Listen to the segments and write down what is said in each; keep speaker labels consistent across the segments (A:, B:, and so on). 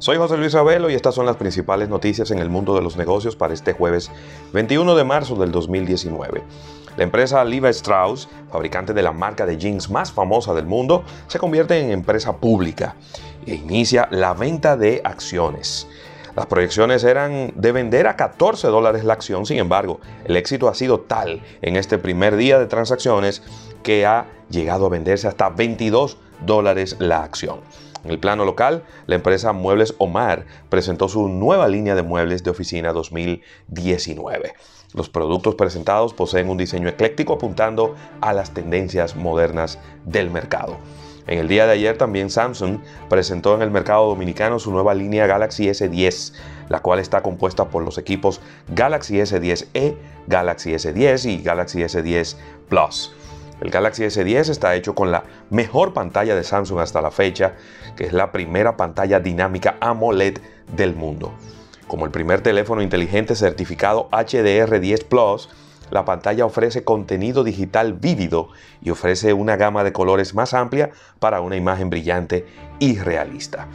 A: Soy José Luis Ravelo y estas son las principales noticias en el mundo de los negocios para este jueves 21 de marzo del 2019. La empresa Levi Strauss, fabricante de la marca de jeans más famosa del mundo, se convierte en empresa pública e inicia la venta de acciones. Las proyecciones eran de vender a 14 dólares la acción, sin embargo, el éxito ha sido tal en este primer día de transacciones que ha llegado a venderse hasta 22 dólares la acción. En el plano local, la empresa Muebles Omar presentó su nueva línea de muebles de oficina 2019. Los productos presentados poseen un diseño ecléctico apuntando a las tendencias modernas del mercado. En el día de ayer también Samsung presentó en el mercado dominicano su nueva línea Galaxy S10, la cual está compuesta por los equipos Galaxy S10e, Galaxy S10 y Galaxy S10 Plus. El Galaxy S10 está hecho con la mejor pantalla de Samsung hasta la fecha, que es la primera pantalla dinámica AMOLED del mundo. Como el primer teléfono inteligente certificado HDR10 Plus, la pantalla ofrece contenido digital vívido y ofrece una gama de colores más amplia para una imagen brillante y realista.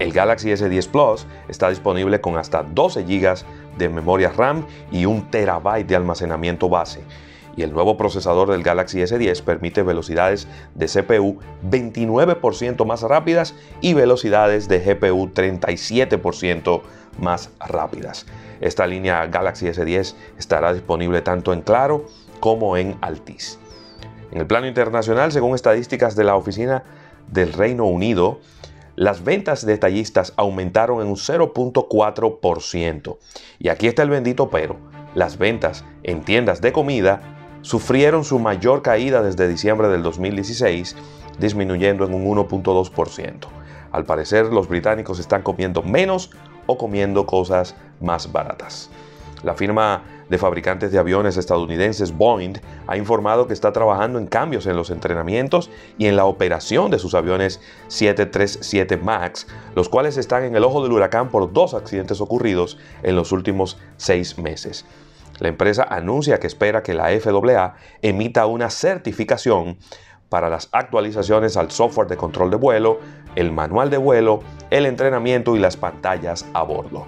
A: El Galaxy S10 Plus está disponible con hasta 12 GB de memoria RAM y 1 TB de almacenamiento base y el nuevo procesador del Galaxy S10 permite velocidades de CPU 29% más rápidas y velocidades de GPU 37% más rápidas. Esta línea Galaxy S10 estará disponible tanto en Claro como en Altis. En el plano internacional, según estadísticas de la Oficina del Reino Unido, las ventas detallistas aumentaron en un 0.4%. Y aquí está el bendito pero. Las ventas en tiendas de comida sufrieron su mayor caída desde diciembre del 2016, disminuyendo en un 1.2%. Al parecer, los británicos están comiendo menos o comiendo cosas más baratas. La firma de fabricantes de aviones estadounidenses Boeing ha informado que está trabajando en cambios en los entrenamientos y en la operación de sus aviones 737 MAX, los cuales están en el ojo del huracán por dos accidentes ocurridos en los últimos seis meses. La empresa anuncia que espera que la FAA emita una certificación para las actualizaciones al software de control de vuelo, el manual de vuelo, el entrenamiento y las pantallas a bordo.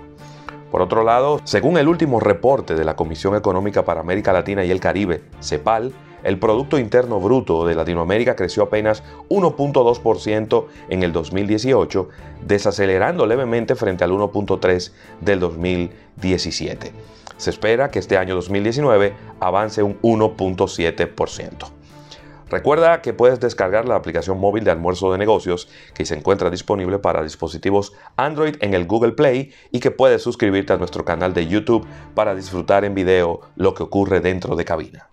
A: Por otro lado, según el último reporte de la Comisión Económica para América Latina y el Caribe, CEPAL, el Producto Interno Bruto de Latinoamérica creció apenas 1.2% en el 2018, desacelerando levemente frente al 1.3% del 2017. Se espera que este año 2019 avance un 1.7%. Recuerda que puedes descargar la aplicación móvil de almuerzo de negocios que se encuentra disponible para dispositivos Android en el Google Play y que puedes suscribirte a nuestro canal de YouTube para disfrutar en video lo que ocurre dentro de cabina.